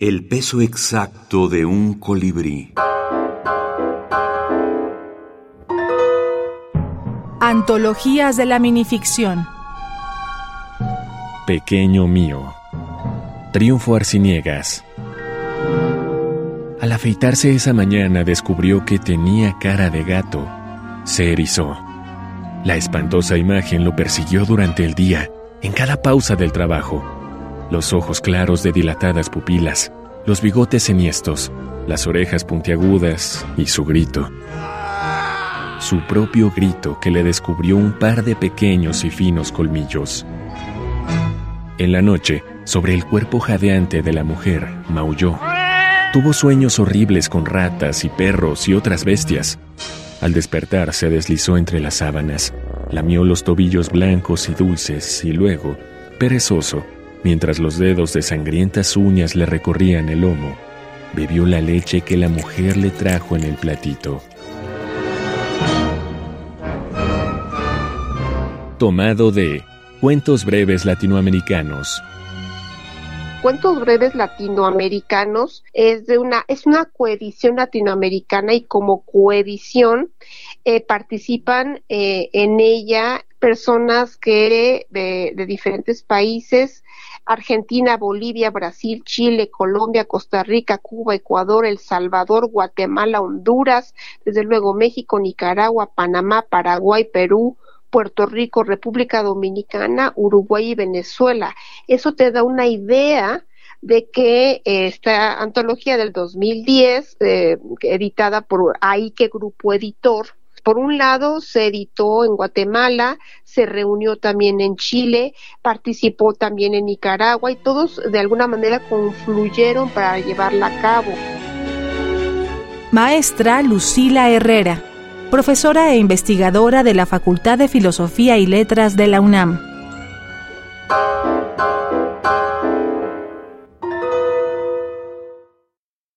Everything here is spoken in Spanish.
El peso exacto de un colibrí. Antologías de la minificción. Pequeño mío. Triunfo Arciniegas. Al afeitarse esa mañana descubrió que tenía cara de gato. Se erizó. La espantosa imagen lo persiguió durante el día, en cada pausa del trabajo. Los ojos claros de dilatadas pupilas, los bigotes enhiestos, las orejas puntiagudas y su grito. Su propio grito que le descubrió un par de pequeños y finos colmillos. En la noche, sobre el cuerpo jadeante de la mujer, maulló. Tuvo sueños horribles con ratas y perros y otras bestias. Al despertar se deslizó entre las sábanas, lamió los tobillos blancos y dulces y luego, perezoso, mientras los dedos de sangrientas uñas le recorrían el lomo, bebió la leche que la mujer le trajo en el platito. Tomado de Cuentos breves latinoamericanos. Cuentos breves latinoamericanos es de una es una coedición latinoamericana y como coedición eh, participan eh, en ella personas que de, diferentes países Argentina, Bolivia, Brasil, Chile, Colombia, Costa Rica, Cuba, Ecuador, El Salvador, Guatemala, Honduras, desde luego México, Nicaragua, Panamá, Paraguay, Perú, Puerto Rico, República Dominicana, Uruguay y Venezuela. Eso te da una idea de que esta antología del 2010, eh, editada por Aike Grupo Editor, por un lado se editó en Guatemala, se reunió también en Chile, participó también en Nicaragua y todos de alguna manera confluyeron para llevarla a cabo. Maestra Lucila Herrera profesora e investigadora de la Facultad de Filosofía y Letras de la UNAM.